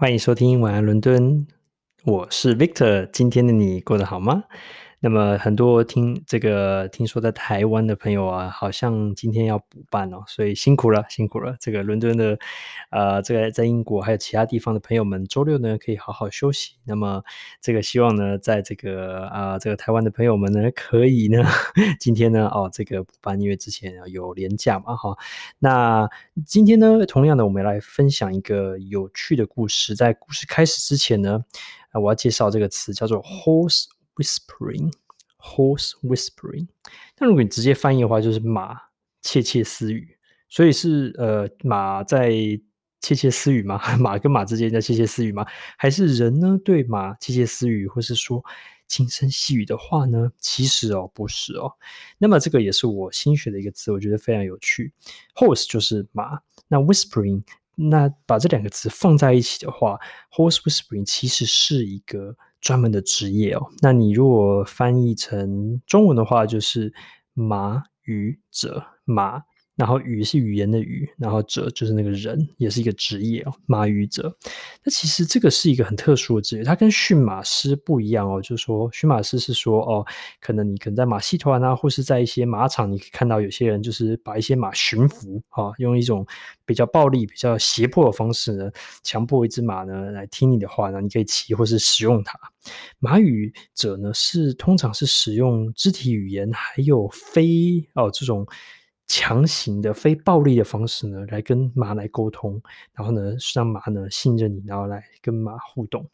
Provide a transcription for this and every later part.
欢迎收听晚安伦敦，我是 Victor。今天的你过得好吗？那么很多听这个听说在台湾的朋友啊，好像今天要补班哦，所以辛苦了，辛苦了。这个伦敦的，呃，这个在英国还有其他地方的朋友们，周六呢可以好好休息。那么这个希望呢，在这个啊、这个台湾的朋友们呢，可以呢，今天呢，哦，这个补班，因为之前有连假嘛，哈。那今天呢，同样的，我们来分享一个有趣的故事。在故事开始之前呢，我要介绍这个词叫做 horse。Whispering, horse whispering。那如果你直接翻译的话，就是马窃窃私语。所以是呃，马在窃窃私语吗？马跟马之间在窃窃私语吗？还是人呢对马窃窃私语，或是说轻声细语的话呢？其实哦，不是哦。那么这个也是我新学的一个词，我觉得非常有趣。Horse 就是马，那 whispering，那把这两个词放在一起的话，horse whispering 其实是一个。专门的职业哦，那你如果翻译成中文的话，就是马语者，马。然后语是语言的语，然后者就是那个人，也是一个职业哦，马语者。那其实这个是一个很特殊的职业，它跟驯马师不一样哦。就是说，驯马师是说哦，可能你可能在马戏团啊，或是在一些马场，你可以看到有些人就是把一些马驯服啊，用一种比较暴力、比较胁迫的方式呢，强迫一只马呢来听你的话呢，你可以骑或是使用它。马语者呢是通常是使用肢体语言，还有非哦这种。强行的非暴力的方式呢，来跟马来沟通，然后呢，让马呢信任你，然后来跟马互动。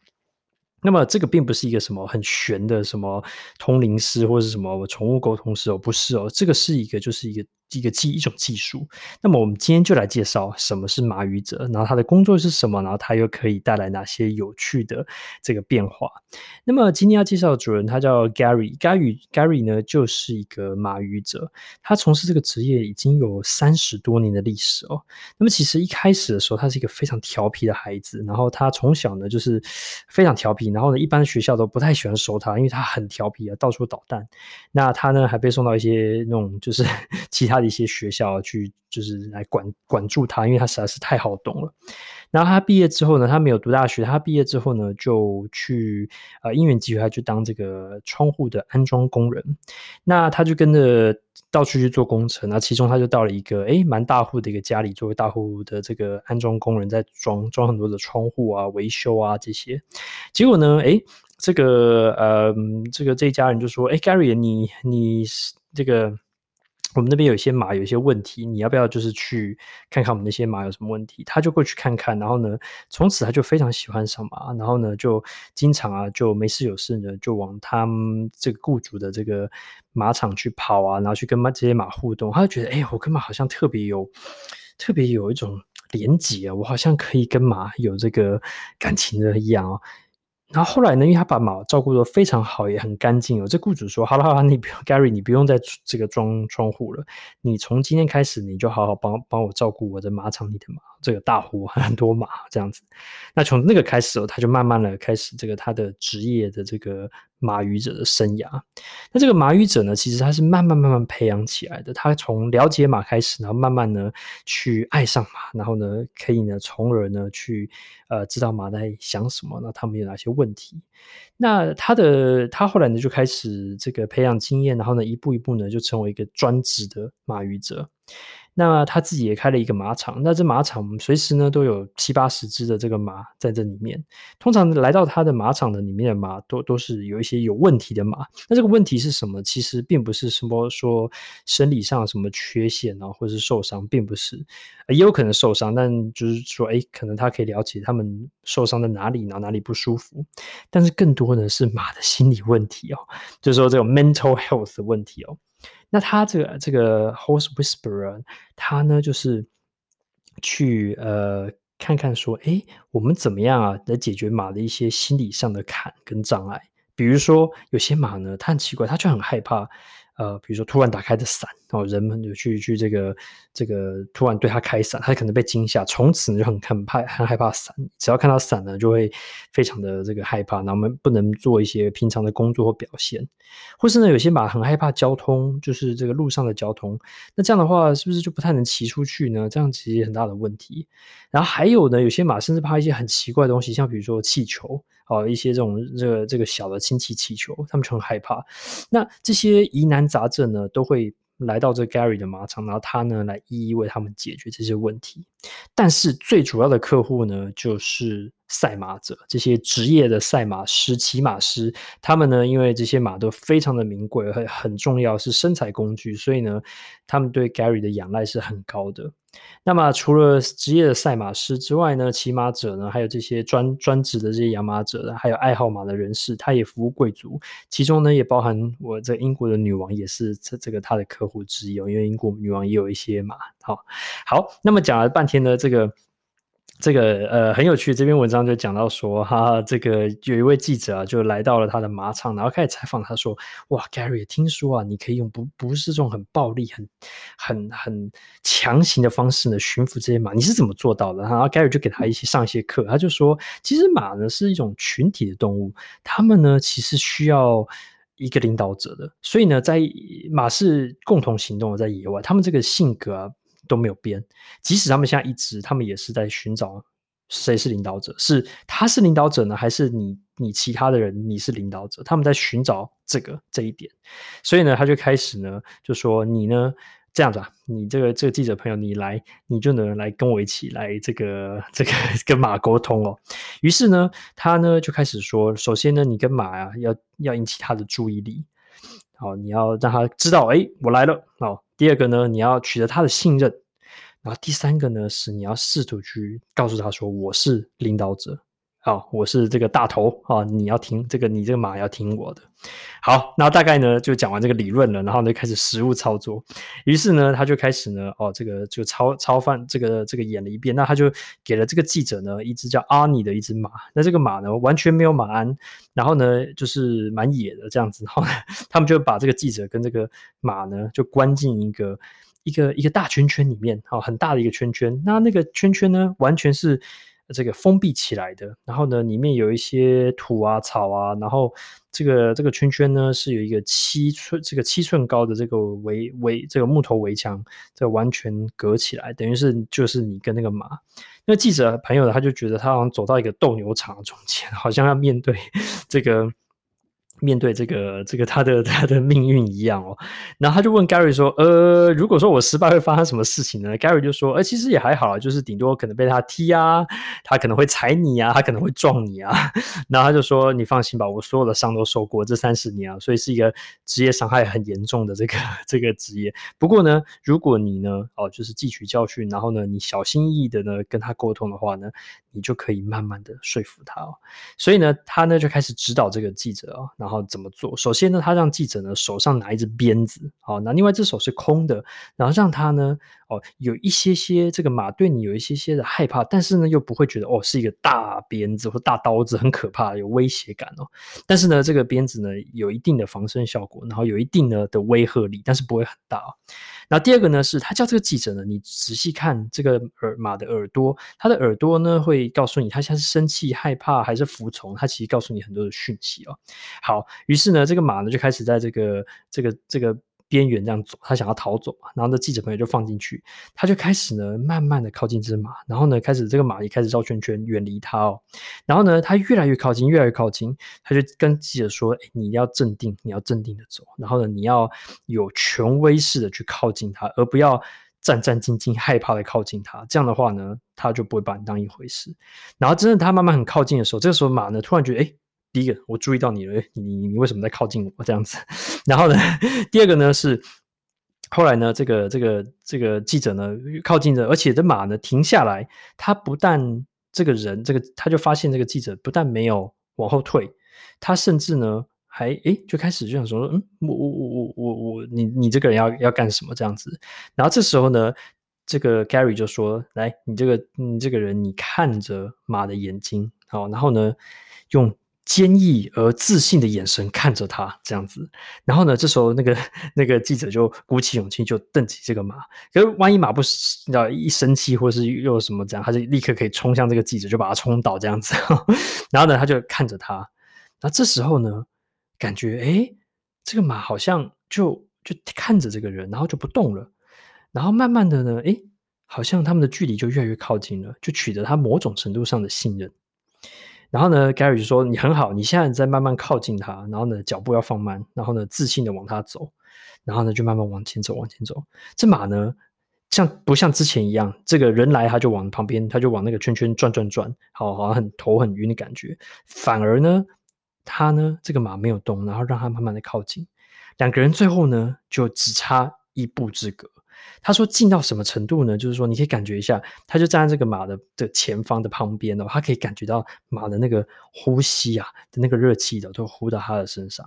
那么这个并不是一个什么很玄的什么通灵师或者什么宠物沟通师哦，不是哦，这个是一个就是一个。一个技一种技术，那么我们今天就来介绍什么是马语者，然后他的工作是什么，然后他又可以带来哪些有趣的这个变化。那么今天要介绍的主人他叫 Gary，Gary Gary 呢就是一个马语者，他从事这个职业已经有三十多年的历史哦。那么其实一开始的时候，他是一个非常调皮的孩子，然后他从小呢就是非常调皮，然后呢一般学校都不太喜欢收他，因为他很调皮啊，到处捣蛋。那他呢还被送到一些那种就是 其他。他的一些学校去，就是来管管住他，因为他实在是太好动了。然后他毕业之后呢，他没有读大学。他毕业之后呢，就去呃因缘际会，他去当这个窗户的安装工人。那他就跟着到处去做工程。那其中他就到了一个诶蛮大户的一个家里，作为大户的这个安装工人，在装装很多的窗户啊、维修啊这些。结果呢，诶这个呃这个这一家人就说：“诶 Gary，你你这个。”我们那边有一些马有一些问题，你要不要就是去看看我们那些马有什么问题？他就过去看看，然后呢，从此他就非常喜欢上马，然后呢，就经常啊，就没事有事呢，就往他们这个雇主的这个马场去跑啊，然后去跟马这些马互动。他就觉得，哎，我跟马好像特别有，特别有一种连结啊，我好像可以跟马有这个感情的一样哦。然后后来呢，因为他把马照顾得非常好，也很干净哦。这雇主说：“好了好了，你不用，Gary，你不用再这个装窗户了。你从今天开始，你就好好帮帮我照顾我的马场里的马。”这个大户 很多马这样子，那从那个开始哦，他就慢慢的开始这个他的职业的这个马语者的生涯。那这个马语者呢，其实他是慢慢慢慢培养起来的。他从了解马开始，然后慢慢呢去爱上马，然后呢可以呢从而呢去呃知道马在想什么，那他们有哪些问题。那他的他后来呢就开始这个培养经验，然后呢一步一步呢就成为一个专职的马语者。那他自己也开了一个马场，那这马场随时呢都有七八十只的这个马在这里面。通常来到他的马场的里面的马，都都是有一些有问题的马。那这个问题是什么？其实并不是什么说生理上什么缺陷啊，或者是受伤，并不是，也有可能受伤，但就是说，哎，可能他可以了解他们受伤在哪里，然后哪里不舒服。但是更多的是马的心理问题哦，就是说这种 mental health 的问题哦。那他这个这个 horse whisperer，他呢就是去呃看看说，诶，我们怎么样啊来解决马的一些心理上的坎跟障碍？比如说有些马呢，它很奇怪，它就很害怕，呃，比如说突然打开的伞，哦，人们就去去这个这个突然对他开伞，他可能被惊吓，从此呢就很很怕很害怕伞，只要看到伞呢就会非常的这个害怕，然后我们不能做一些平常的工作或表现，或是呢有些马很害怕交通，就是这个路上的交通，那这样的话是不是就不太能骑出去呢？这样其实很大的问题。然后还有呢，有些马甚至怕一些很奇怪的东西，像比如说气球。啊，一些这种这个这个小的氢气气球，他们就很害怕。那这些疑难杂症呢，都会来到这 Gary 的马场，然后他呢来一一为他们解决这些问题。但是最主要的客户呢，就是赛马者，这些职业的赛马师、骑马师，他们呢，因为这些马都非常的名贵，很很重要，是生财工具，所以呢，他们对 Gary 的仰赖是很高的。那么除了职业的赛马师之外呢，骑马者呢，还有这些专专职的这些养马者，还有爱好马的人士，他也服务贵族，其中呢也包含我这英国的女王，也是这这个他的客户之一哦，因为英国女王也有一些马。好，好，那么讲了半天呢，这个。这个呃很有趣，这篇文章就讲到说，哈，这个有一位记者啊，就来到了他的马场，然后开始采访他说，哇，Gary，听说啊，你可以用不不是这种很暴力、很很很强行的方式呢驯服这些马，你是怎么做到的？然后 Gary 就给他一些上一些课，他就说，其实马呢是一种群体的动物，他们呢其实需要一个领导者的，所以呢，在马是共同行动的，在野外，他们这个性格啊。都没有变，即使他们现在一直，他们也是在寻找谁是领导者，是他是领导者呢，还是你你其他的人你是领导者？他们在寻找这个这一点，所以呢，他就开始呢就说你呢这样子啊，你这个这个记者朋友你来，你就能来跟我一起来这个这个跟马沟通哦。于是呢，他呢就开始说，首先呢，你跟马啊要要引起他的注意力，好，你要让他知道，哎，我来了，好。第二个呢，你要取得他的信任，然后第三个呢，是你要试图去告诉他说，我是领导者。好，我是这个大头啊！你要听这个，你这个马要听我的。好，那大概呢就讲完这个理论了，然后呢开始实物操作。于是呢，他就开始呢，哦，这个就操操犯这个这个演了一遍。那他就给了这个记者呢一只叫阿尼的一只马。那这个马呢完全没有马鞍，然后呢就是蛮野的这样子。然后呢，他们就把这个记者跟这个马呢就关进一个一个一个大圈圈里面，好，很大的一个圈圈。那那个圈圈呢完全是。这个封闭起来的，然后呢，里面有一些土啊、草啊，然后这个这个圈圈呢是有一个七寸这个七寸高的这个围围这个木头围墙，这完全隔起来，等于是就是你跟那个马。那记者朋友呢，他就觉得他好像走到一个斗牛场中间，好像要面对这个。面对这个这个他的他的命运一样哦，然后他就问 Gary 说：“呃，如果说我失败会发生什么事情呢？”Gary 就说：“呃，其实也还好，就是顶多可能被他踢啊，他可能会踩你啊，他可能会撞你啊。”然后他就说：“你放心吧，我所有的伤都受过这三十年啊，所以是一个职业伤害很严重的这个 这个职业。不过呢，如果你呢哦，就是汲取教训，然后呢，你小心翼翼的呢跟他沟通的话呢，你就可以慢慢的说服他哦。所以呢，他呢就开始指导这个记者哦。”然后怎么做？首先呢，他让记者呢手上拿一支鞭子，好，那另外一只手是空的，然后让他呢，哦，有一些些这个马对你有一些些的害怕，但是呢又不会觉得哦是一个大鞭子或大刀子很可怕，有威胁感哦。但是呢，这个鞭子呢有一定的防身效果，然后有一定的的威慑力，但是不会很大哦。那第二个呢，是他叫这个记者呢，你仔细看这个耳马的耳朵，他的耳朵呢会告诉你，他现在是生气、害怕还是服从，他其实告诉你很多的讯息哦。好，于是呢，这个马呢就开始在这个这个这个。边缘这样走，他想要逃走嘛，然后呢，记者朋友就放进去，他就开始呢，慢慢的靠近这只马，然后呢，开始这个马也开始绕圈圈远离他哦，然后呢，他越来越靠近，越来越靠近，他就跟记者说：“，你要镇定，你要镇定的走，然后呢，你要有权威式的去靠近他，而不要战战兢兢、害怕的靠近他，这样的话呢，他就不会把你当一回事。然后真的他慢慢很靠近的时候，这个时候马呢突然觉得，哎。”第一个，我注意到你了，你你你为什么在靠近我这样子？然后呢，第二个呢是后来呢，这个这个这个记者呢靠近着，而且这马呢停下来，他不但这个人这个他就发现这个记者不但没有往后退，他甚至呢还诶就开始就想说，嗯，我我我我我我你你这个人要要干什么这样子？然后这时候呢，这个 Gary 就说，来，你这个你这个人，你看着马的眼睛，好，然后呢用。坚毅而自信的眼神看着他，这样子。然后呢，这时候那个 那个记者就鼓起勇气，就瞪起这个马。可是万一马不一生气，或是又什么这样，他就立刻可以冲向这个记者，就把他冲倒这样子。然后呢，他就看着他。那这时候呢，感觉诶，这个马好像就就看着这个人，然后就不动了。然后慢慢的呢，诶，好像他们的距离就越来越靠近了，就取得他某种程度上的信任。然后呢，Gary 就说：“你很好，你现在在慢慢靠近他，然后呢，脚步要放慢，然后呢，自信的往他走，然后呢，就慢慢往前走，往前走。这马呢，像不像之前一样，这个人来他就往旁边，他就往那个圈圈转转转，好，好像很头很晕的感觉。反而呢，他呢，这个马没有动，然后让他慢慢的靠近，两个人最后呢，就只差一步之隔。”他说近到什么程度呢？就是说，你可以感觉一下，他就站在这个马的的前方的旁边哦，他可以感觉到马的那个呼吸啊的那个热气的都呼到他的身上。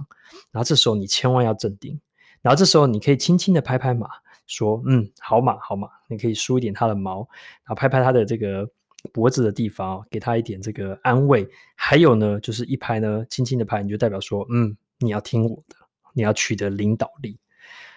然后这时候你千万要镇定，然后这时候你可以轻轻的拍拍马，说：“嗯，好马，好马。”你可以梳一点它的毛，然后拍拍它的这个脖子的地方，给它一点这个安慰。还有呢，就是一拍呢，轻轻的拍，你就代表说：“嗯，你要听我的，你要取得领导力。”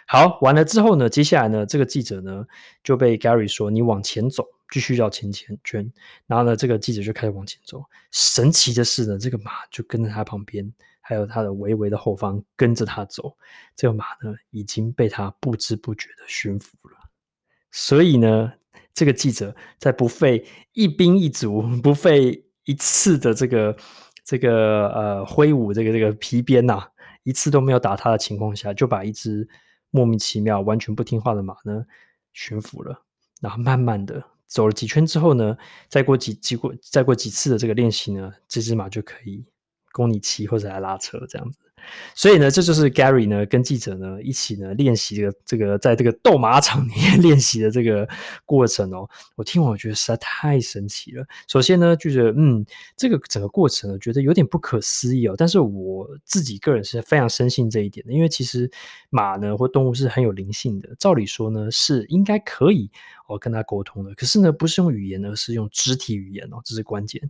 好，完了之后呢，接下来呢，这个记者呢就被 Gary 说：“你往前走，继续绕前前圈。”然后呢，这个记者就开始往前走。神奇的是呢，这个马就跟在他旁边，还有他的微微的后方跟着他走。这个马呢已经被他不知不觉的驯服了。所以呢，这个记者在不费一兵一卒、不费一次的这个这个呃挥舞这个这个皮鞭呐、啊，一次都没有打他的情况下，就把一只。莫名其妙、完全不听话的马呢，驯服了，然后慢慢的走了几圈之后呢，再过几几过再过几次的这个练习呢，这只马就可以供你骑或者来拉车这样子。所以呢，这就是 Gary 呢跟记者呢一起呢练习这个这个在这个斗马场里面 练习的这个过程哦。我听完我觉得实在太神奇了。首先呢，就觉得嗯，这个整个过程呢，觉得有点不可思议哦。但是我自己个人是非常深信这一点的，因为其实马呢或动物是很有灵性的，照理说呢是应该可以。我跟他沟通了，可是呢，不是用语言，而是用肢体语言哦，这是关键。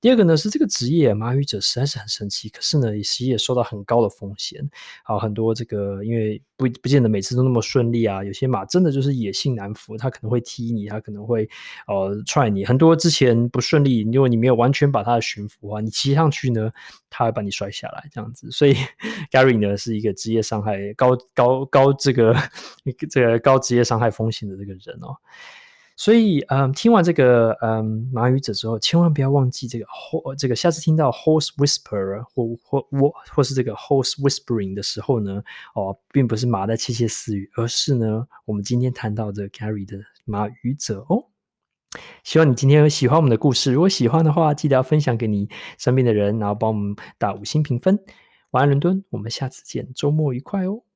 第二个呢，是这个职业马语者实在是很神奇，可是呢，也其实也受到很高的风险。好，很多这个因为不不见得每次都那么顺利啊，有些马真的就是野性难服，他可能会踢你，他可能会呃踹你。很多之前不顺利，因为你没有完全把它的驯服啊，你骑上去呢，他会把你摔下来这样子。所以 Gary 呢是一个职业伤害高高高这个 这个高职业伤害风险的这个人哦。所以，嗯，听完这个，嗯，马语者之后，千万不要忘记这个，这个下次听到 horse whisperer 或或或或是这个 horse whispering 的时候呢，哦，并不是马在窃窃私语，而是呢，我们今天谈到的 Gary 的马语者哦。希望你今天有喜欢我们的故事，如果喜欢的话，记得要分享给你身边的人，然后帮我们打五星评分。晚安，伦敦，我们下次见，周末愉快哦。